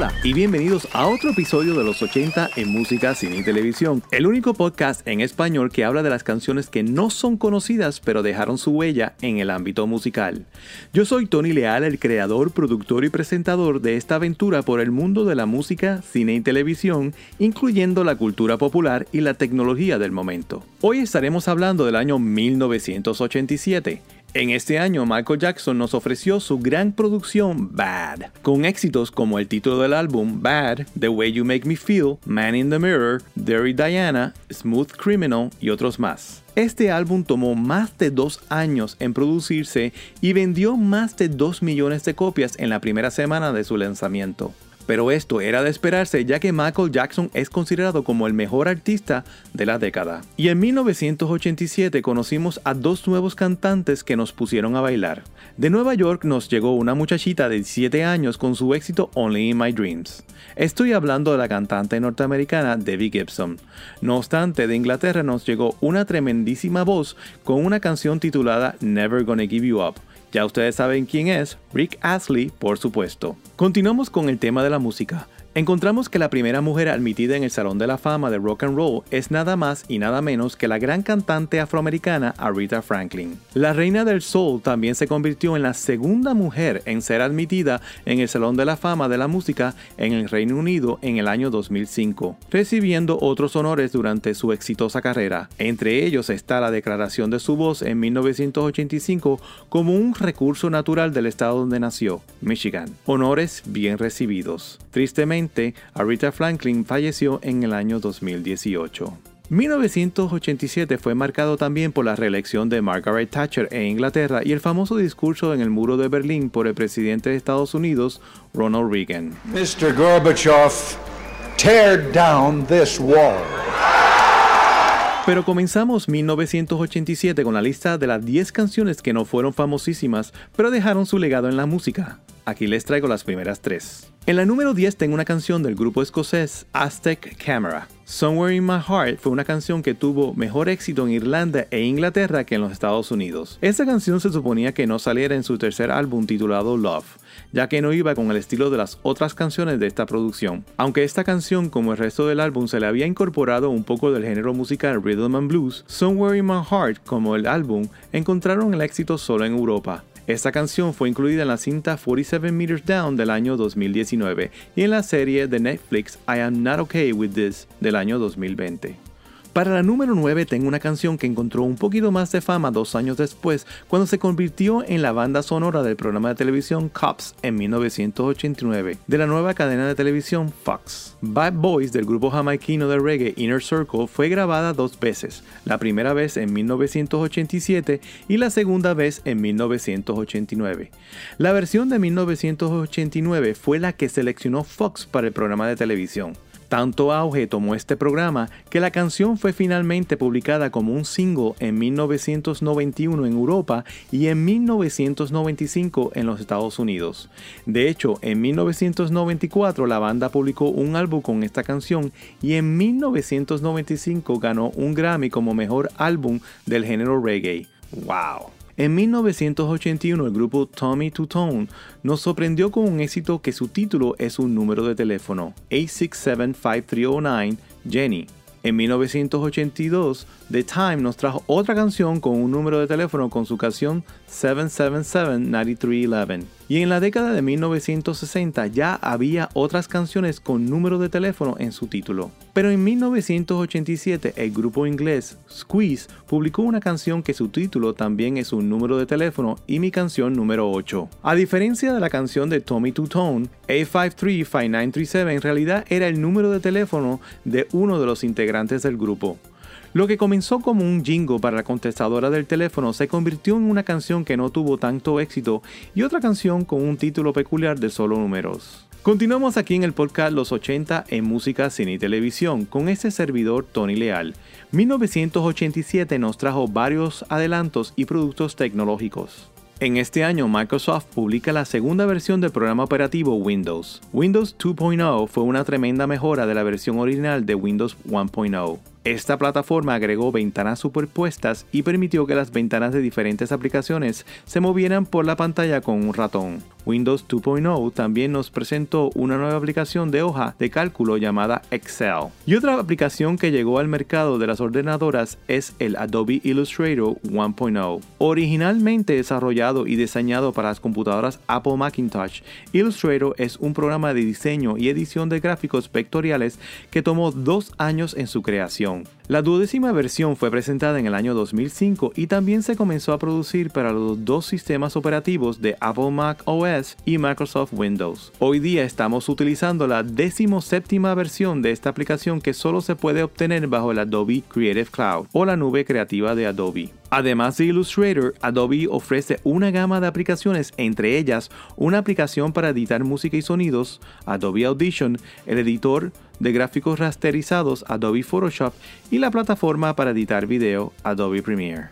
Hola y bienvenidos a otro episodio de los 80 en música, cine y televisión, el único podcast en español que habla de las canciones que no son conocidas pero dejaron su huella en el ámbito musical. Yo soy Tony Leal, el creador, productor y presentador de esta aventura por el mundo de la música, cine y televisión, incluyendo la cultura popular y la tecnología del momento. Hoy estaremos hablando del año 1987 en este año, Michael Jackson nos ofreció su gran producción Bad, con éxitos como el título del álbum Bad, The Way You Make Me Feel, Man in the Mirror, Dirty Diana, Smooth Criminal y otros más. Este álbum tomó más de dos años en producirse y vendió más de 2 millones de copias en la primera semana de su lanzamiento pero esto era de esperarse ya que Michael Jackson es considerado como el mejor artista de la década. Y en 1987 conocimos a dos nuevos cantantes que nos pusieron a bailar. De Nueva York nos llegó una muchachita de 17 años con su éxito Only in My Dreams. Estoy hablando de la cantante norteamericana Debbie Gibson. No obstante, de Inglaterra nos llegó una tremendísima voz con una canción titulada Never Gonna Give You Up ya ustedes saben quién es, Rick Astley, por supuesto. Continuamos con el tema de la música. Encontramos que la primera mujer admitida en el Salón de la Fama de Rock and Roll es nada más y nada menos que la gran cantante afroamericana Aretha Franklin. La reina del soul también se convirtió en la segunda mujer en ser admitida en el Salón de la Fama de la Música en el Reino Unido en el año 2005, recibiendo otros honores durante su exitosa carrera. Entre ellos está la declaración de su voz en 1985 como un recurso natural del estado donde nació, Michigan. Honores bien recibidos. Tristemente, Aretha Franklin falleció en el año 2018. 1987 fue marcado también por la reelección de Margaret Thatcher en Inglaterra y el famoso discurso en el muro de Berlín por el presidente de Estados Unidos, Ronald Reagan. Mr. Gorbachev, tear down this wall. Pero comenzamos 1987 con la lista de las 10 canciones que no fueron famosísimas, pero dejaron su legado en la música. Aquí les traigo las primeras tres. En la número 10 tengo una canción del grupo escocés Aztec Camera. Somewhere in My Heart fue una canción que tuvo mejor éxito en Irlanda e Inglaterra que en los Estados Unidos. Esta canción se suponía que no saliera en su tercer álbum titulado Love, ya que no iba con el estilo de las otras canciones de esta producción. Aunque esta canción, como el resto del álbum, se le había incorporado un poco del género musical rhythm and blues, Somewhere in My Heart, como el álbum, encontraron el éxito solo en Europa. Esta canción fue incluida en la cinta 47 Meters Down del año 2019 y en la serie de Netflix I Am Not Okay With This del año 2020. Para la número 9 tengo una canción que encontró un poquito más de fama dos años después cuando se convirtió en la banda sonora del programa de televisión Cops en 1989 de la nueva cadena de televisión Fox. Bad Boys del grupo jamaiquino de reggae Inner Circle fue grabada dos veces, la primera vez en 1987 y la segunda vez en 1989. La versión de 1989 fue la que seleccionó Fox para el programa de televisión. Tanto auge tomó este programa que la canción fue finalmente publicada como un single en 1991 en Europa y en 1995 en los Estados Unidos. De hecho, en 1994 la banda publicó un álbum con esta canción y en 1995 ganó un Grammy como mejor álbum del género reggae. ¡Wow! En 1981 el grupo Tommy Two Tone nos sorprendió con un éxito que su título es un número de teléfono, 867-5309 Jenny. En 1982, The Time nos trajo otra canción con un número de teléfono con su canción 777-9311. Y en la década de 1960 ya había otras canciones con número de teléfono en su título. Pero en 1987 el grupo inglés Squeeze publicó una canción que su título también es un número de teléfono y mi canción número 8. A diferencia de la canción de Tommy Two Tone, A535937 en realidad era el número de teléfono de uno de los integrantes del grupo. Lo que comenzó como un jingo para la contestadora del teléfono se convirtió en una canción que no tuvo tanto éxito y otra canción con un título peculiar de solo números. Continuamos aquí en el podcast Los 80 en música, cine y televisión con este servidor Tony Leal. 1987 nos trajo varios adelantos y productos tecnológicos. En este año Microsoft publica la segunda versión del programa operativo Windows. Windows 2.0 fue una tremenda mejora de la versión original de Windows 1.0. Esta plataforma agregó ventanas superpuestas y permitió que las ventanas de diferentes aplicaciones se movieran por la pantalla con un ratón. Windows 2.0 también nos presentó una nueva aplicación de hoja de cálculo llamada Excel. Y otra aplicación que llegó al mercado de las ordenadoras es el Adobe Illustrator 1.0. Originalmente desarrollado y diseñado para las computadoras Apple Macintosh, Illustrator es un programa de diseño y edición de gráficos vectoriales que tomó dos años en su creación. La duodécima versión fue presentada en el año 2005 y también se comenzó a producir para los dos sistemas operativos de Apple Mac OS y Microsoft Windows. Hoy día estamos utilizando la séptima versión de esta aplicación que solo se puede obtener bajo el Adobe Creative Cloud o la nube creativa de Adobe. Además de Illustrator, Adobe ofrece una gama de aplicaciones, entre ellas una aplicación para editar música y sonidos, Adobe Audition, el editor de gráficos rasterizados Adobe Photoshop y la plataforma para editar video Adobe Premiere.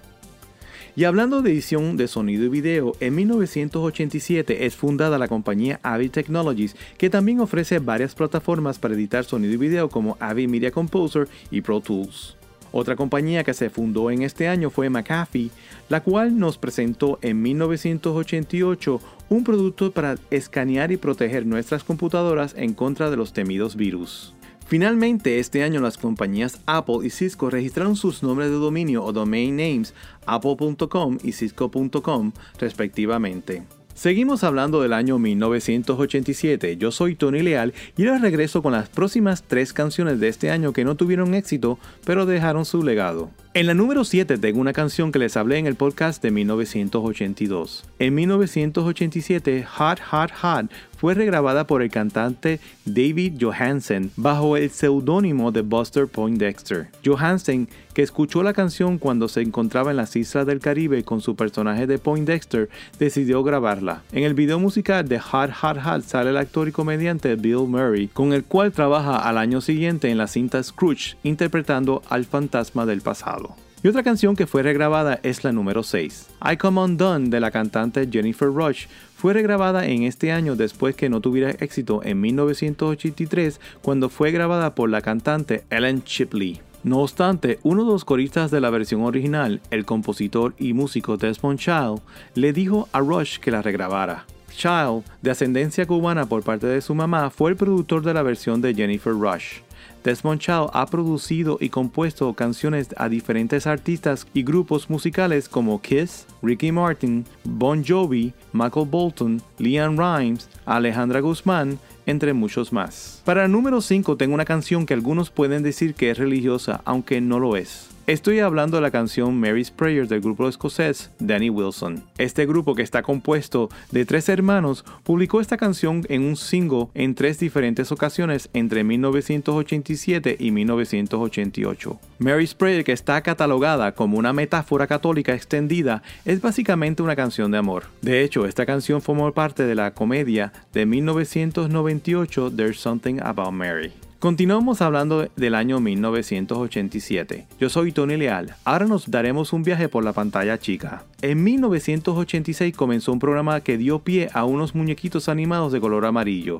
Y hablando de edición de sonido y video, en 1987 es fundada la compañía Avid Technologies, que también ofrece varias plataformas para editar sonido y video como Avid Media Composer y Pro Tools. Otra compañía que se fundó en este año fue McAfee, la cual nos presentó en 1988 un producto para escanear y proteger nuestras computadoras en contra de los temidos virus. Finalmente, este año las compañías Apple y Cisco registraron sus nombres de dominio o domain names apple.com y cisco.com respectivamente. Seguimos hablando del año 1987. Yo soy Tony Leal y ahora regreso con las próximas tres canciones de este año que no tuvieron éxito, pero dejaron su legado. En la número 7 tengo una canción que les hablé en el podcast de 1982. En 1987, Hot Hot Hot fue regrabada por el cantante David Johansen bajo el seudónimo de Buster Poindexter. Johansen, que escuchó la canción cuando se encontraba en las islas del Caribe con su personaje de Poindexter, decidió grabarla. En el video musical de Hot Hot Hot sale el actor y comediante Bill Murray, con el cual trabaja al año siguiente en la cinta Scrooge, interpretando al fantasma del pasado. Y otra canción que fue regrabada es la número 6. I Come Undone de la cantante Jennifer Rush fue regrabada en este año después que no tuviera éxito en 1983 cuando fue grabada por la cantante Ellen Shipley. No obstante, uno de los coristas de la versión original, el compositor y músico Desmond Child, le dijo a Rush que la regrabara. Child, de ascendencia cubana por parte de su mamá, fue el productor de la versión de Jennifer Rush. Desmond Child ha producido y compuesto canciones a diferentes artistas y grupos musicales como Kiss, Ricky Martin, Bon Jovi, Michael Bolton, Leanne Rimes, Alejandra Guzmán, entre muchos más. Para el número 5 tengo una canción que algunos pueden decir que es religiosa, aunque no lo es. Estoy hablando de la canción Mary's Prayer del grupo escocés Danny Wilson. Este grupo, que está compuesto de tres hermanos, publicó esta canción en un single en tres diferentes ocasiones entre 1987 y 1988. Mary's Prayer, que está catalogada como una metáfora católica extendida, es básicamente una canción de amor. De hecho, esta canción formó parte de la comedia de 1998 There's Something About Mary. Continuamos hablando del año 1987. Yo soy Tony Leal. Ahora nos daremos un viaje por la pantalla chica. En 1986 comenzó un programa que dio pie a unos muñequitos animados de color amarillo.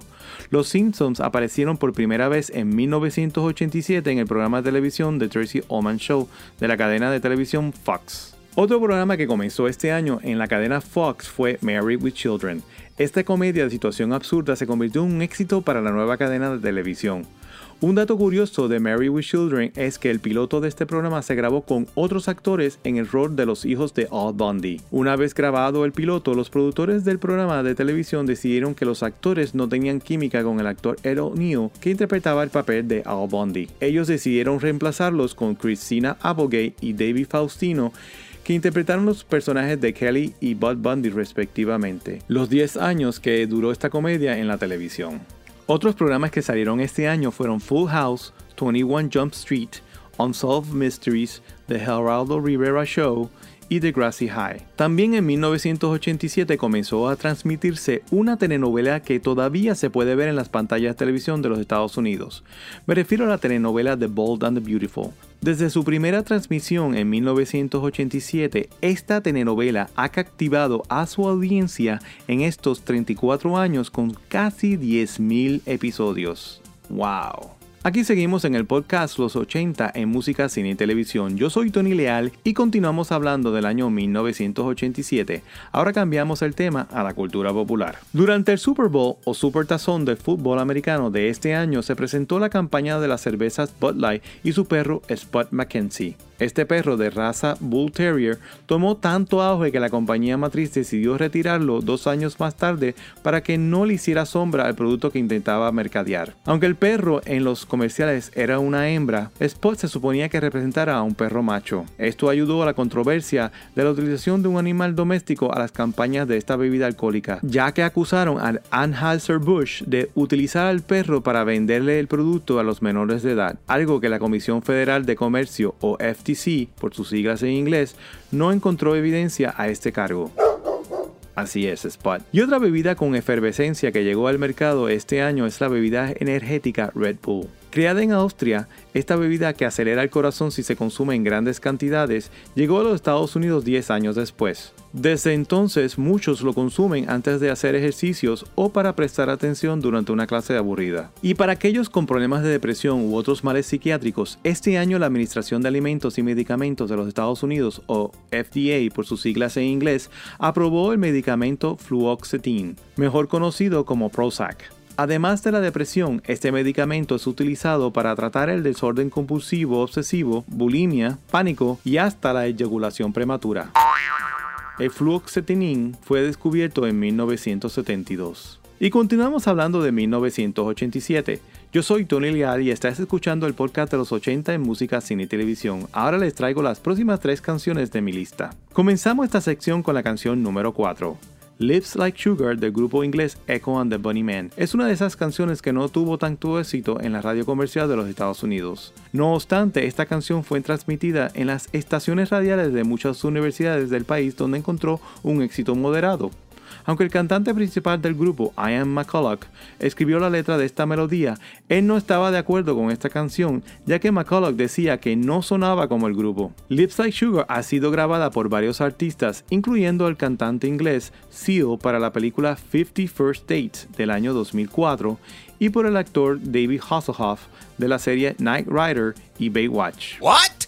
Los Simpsons aparecieron por primera vez en 1987 en el programa de televisión The Tracy Ullman Show de la cadena de televisión Fox. Otro programa que comenzó este año en la cadena Fox fue Married with Children. Esta comedia de situación absurda se convirtió en un éxito para la nueva cadena de televisión. Un dato curioso de Mary with Children es que el piloto de este programa se grabó con otros actores en el rol de los hijos de Al Bundy. Una vez grabado el piloto, los productores del programa de televisión decidieron que los actores no tenían química con el actor Ed O'Neill que interpretaba el papel de Al Bundy. Ellos decidieron reemplazarlos con Christina Applegate y David Faustino que interpretaron los personajes de Kelly y Bud Bundy respectivamente, los 10 años que duró esta comedia en la televisión. Otros programas que salieron este año fueron Full House, 21 Jump Street, Unsolved Mysteries, The Geraldo Rivera Show y The Grassy High. También en 1987 comenzó a transmitirse una telenovela que todavía se puede ver en las pantallas de televisión de los Estados Unidos. Me refiero a la telenovela The Bold and the Beautiful. Desde su primera transmisión en 1987, esta telenovela ha captivado a su audiencia en estos 34 años con casi 10.000 episodios. ¡Wow! Aquí seguimos en el podcast Los 80 en música, cine y televisión. Yo soy Tony Leal y continuamos hablando del año 1987. Ahora cambiamos el tema a la cultura popular. Durante el Super Bowl o Super Tazón del fútbol americano de este año se presentó la campaña de las cervezas Bud Light y su perro Spud McKenzie. Este perro de raza Bull Terrier tomó tanto auge que la compañía matriz decidió retirarlo dos años más tarde para que no le hiciera sombra al producto que intentaba mercadear. Aunque el perro en los comerciales era una hembra, Spot se suponía que representara a un perro macho. Esto ayudó a la controversia de la utilización de un animal doméstico a las campañas de esta bebida alcohólica, ya que acusaron al Anheuser-Busch de utilizar al perro para venderle el producto a los menores de edad, algo que la Comisión Federal de Comercio o FTC por sus siglas en inglés, no encontró evidencia a este cargo. Así es, Spot. Y otra bebida con efervescencia que llegó al mercado este año es la bebida energética Red Bull. Creada en Austria, esta bebida que acelera el corazón si se consume en grandes cantidades llegó a los Estados Unidos 10 años después. Desde entonces muchos lo consumen antes de hacer ejercicios o para prestar atención durante una clase aburrida. Y para aquellos con problemas de depresión u otros males psiquiátricos, este año la Administración de Alimentos y Medicamentos de los Estados Unidos, o FDA por sus siglas en inglés, aprobó el medicamento fluoxetine, mejor conocido como Prozac. Además de la depresión, este medicamento es utilizado para tratar el desorden compulsivo obsesivo, bulimia, pánico y hasta la eyaculación prematura. El fluoxetinin fue descubierto en 1972. Y continuamos hablando de 1987. Yo soy Tony Leal y estás escuchando el podcast de los 80 en música, cine y televisión. Ahora les traigo las próximas tres canciones de mi lista. Comenzamos esta sección con la canción número 4. Lips Like Sugar del grupo inglés Echo and the Bunnymen es una de esas canciones que no tuvo tanto éxito en la radio comercial de los Estados Unidos. No obstante, esta canción fue transmitida en las estaciones radiales de muchas universidades del país donde encontró un éxito moderado. Aunque el cantante principal del grupo, Ian McCulloch, escribió la letra de esta melodía, él no estaba de acuerdo con esta canción, ya que McCulloch decía que no sonaba como el grupo. Lips Like Sugar ha sido grabada por varios artistas, incluyendo el cantante inglés Seal para la película 50 First Dates del año 2004 y por el actor David Hasselhoff de la serie Night Rider y Baywatch.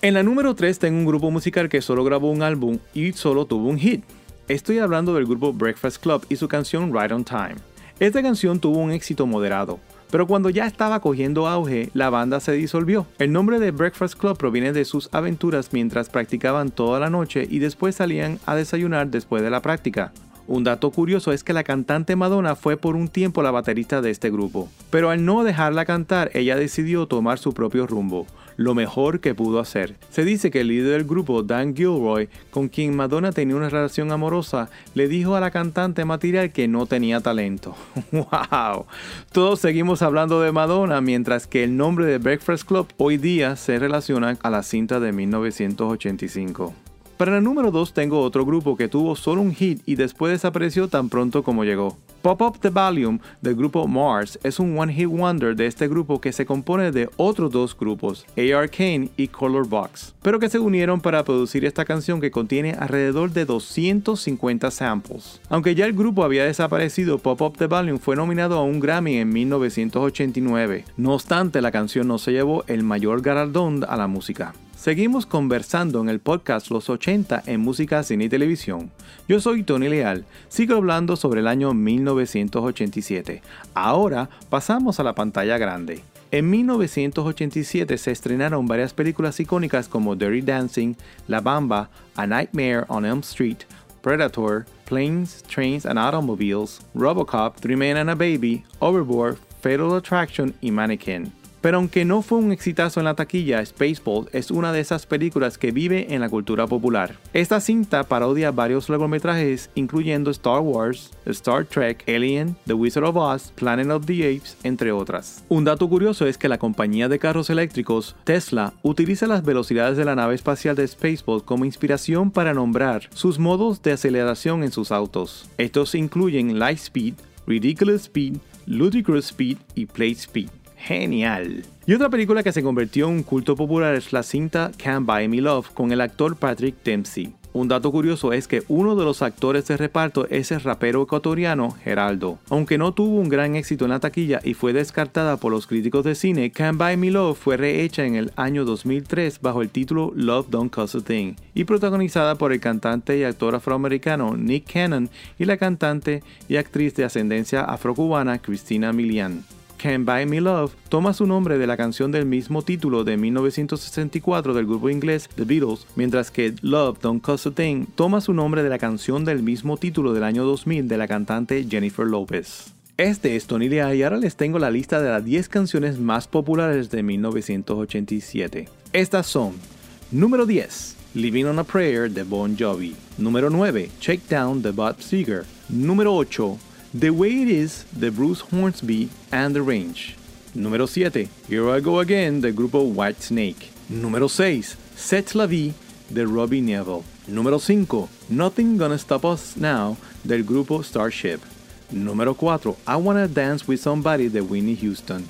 En la número 3 tengo un grupo musical que solo grabó un álbum y solo tuvo un hit. Estoy hablando del grupo Breakfast Club y su canción Right on Time. Esta canción tuvo un éxito moderado, pero cuando ya estaba cogiendo auge, la banda se disolvió. El nombre de Breakfast Club proviene de sus aventuras mientras practicaban toda la noche y después salían a desayunar después de la práctica. Un dato curioso es que la cantante Madonna fue por un tiempo la baterista de este grupo, pero al no dejarla cantar, ella decidió tomar su propio rumbo, lo mejor que pudo hacer. Se dice que el líder del grupo, Dan Gilroy, con quien Madonna tenía una relación amorosa, le dijo a la cantante material que no tenía talento. ¡Wow! Todos seguimos hablando de Madonna, mientras que el nombre de Breakfast Club hoy día se relaciona a la cinta de 1985. Para el número 2 tengo otro grupo que tuvo solo un hit y después desapareció tan pronto como llegó. Pop Up the Volume del grupo Mars es un One Hit Wonder de este grupo que se compone de otros dos grupos, AR Kane y Color Box, pero que se unieron para producir esta canción que contiene alrededor de 250 samples. Aunque ya el grupo había desaparecido, Pop Up the Volume fue nominado a un Grammy en 1989. No obstante, la canción no se llevó el mayor galardón a la música. Seguimos conversando en el podcast Los 80 en música, cine y televisión. Yo soy Tony Leal, sigo hablando sobre el año 1987. Ahora pasamos a la pantalla grande. En 1987 se estrenaron varias películas icónicas como Dirty Dancing, La Bamba, A Nightmare on Elm Street, Predator, Planes, Trains and Automobiles, Robocop, Three Men and a Baby, Overboard, Fatal Attraction y Mannequin. Pero aunque no fue un exitazo en la taquilla, Spaceball es una de esas películas que vive en la cultura popular. Esta cinta parodia varios largometrajes incluyendo Star Wars, Star Trek, Alien, The Wizard of Oz, Planet of the Apes, entre otras. Un dato curioso es que la compañía de carros eléctricos, Tesla, utiliza las velocidades de la nave espacial de Spaceball como inspiración para nombrar sus modos de aceleración en sus autos. Estos incluyen Light Speed, Ridiculous Speed, Ludicrous Speed y Play Speed. Genial. Y otra película que se convirtió en un culto popular es la cinta Can't Buy Me Love con el actor Patrick Dempsey. Un dato curioso es que uno de los actores de reparto es el rapero ecuatoriano Geraldo. Aunque no tuvo un gran éxito en la taquilla y fue descartada por los críticos de cine, Can't Buy Me Love fue rehecha en el año 2003 bajo el título Love Don't Cost a Thing y protagonizada por el cantante y actor afroamericano Nick Cannon y la cantante y actriz de ascendencia afrocubana Christina Milian. Can't Buy Me Love toma su nombre de la canción del mismo título de 1964 del grupo inglés The Beatles, mientras que Love Don't Cost a Thing toma su nombre de la canción del mismo título del año 2000 de la cantante Jennifer Lopez. Este es Tony Lea y ahora les tengo la lista de las 10 canciones más populares de 1987. Estas son Número 10 Living on a Prayer de Bon Jovi Número 9 Check Down de Bob Seger Número 8 The Way It Is de Bruce Hornsby and The Range. Número 7. Here I Go Again del grupo White Snake. Número 6. Set la Vie de Robbie Neville. Número 5. Nothing Gonna Stop Us Now del grupo Starship. Número 4. I Wanna Dance With Somebody de Winnie Houston.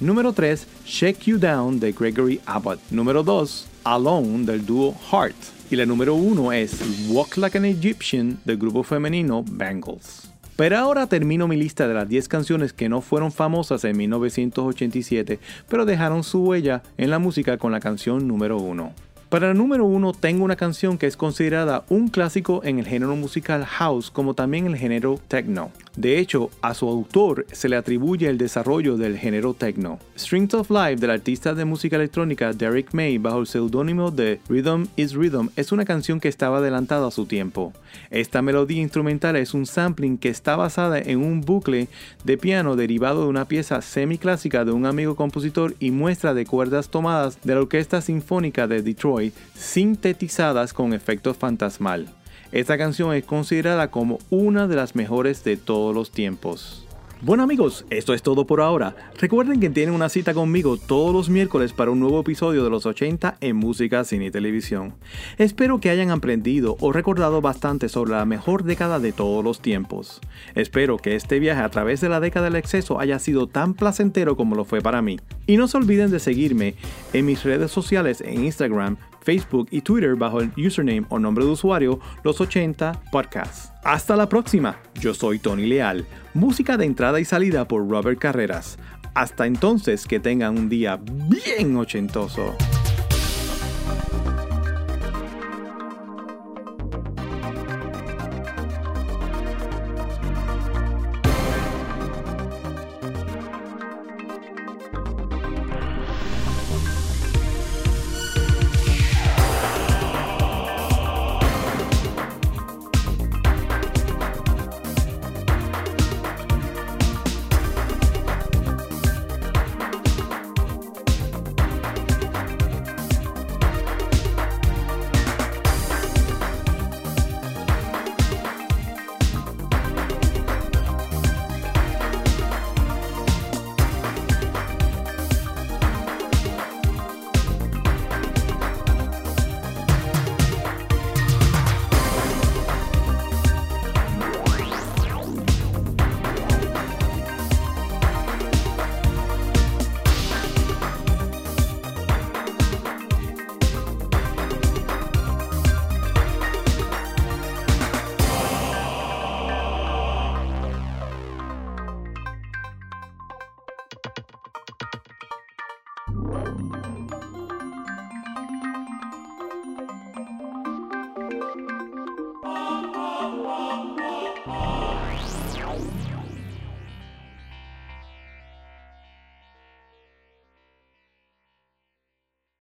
Número 3. Shake You Down de Gregory Abbott. Número 2. Alone del dúo Heart. Y la número 1 es Walk Like an Egyptian del grupo femenino Bangles. Pero ahora termino mi lista de las 10 canciones que no fueron famosas en 1987, pero dejaron su huella en la música con la canción número 1. Para el número 1 tengo una canción que es considerada un clásico en el género musical house como también el género techno. De hecho, a su autor se le atribuye el desarrollo del género techno. Strings of Life del artista de música electrónica Derek May bajo el seudónimo de Rhythm is Rhythm es una canción que estaba adelantada a su tiempo. Esta melodía instrumental es un sampling que está basada en un bucle de piano derivado de una pieza semiclásica de un amigo compositor y muestra de cuerdas tomadas de la Orquesta Sinfónica de Detroit sintetizadas con efectos fantasmal. Esta canción es considerada como una de las mejores de todos los tiempos. Bueno amigos, esto es todo por ahora. Recuerden que tienen una cita conmigo todos los miércoles para un nuevo episodio de los 80 en música, cine y televisión. Espero que hayan aprendido o recordado bastante sobre la mejor década de todos los tiempos. Espero que este viaje a través de la década del exceso haya sido tan placentero como lo fue para mí. Y no se olviden de seguirme en mis redes sociales en Instagram, Facebook y Twitter bajo el username o nombre de usuario Los 80 Podcasts. Hasta la próxima, yo soy Tony Leal, música de entrada y salida por Robert Carreras. Hasta entonces que tengan un día bien ochentoso.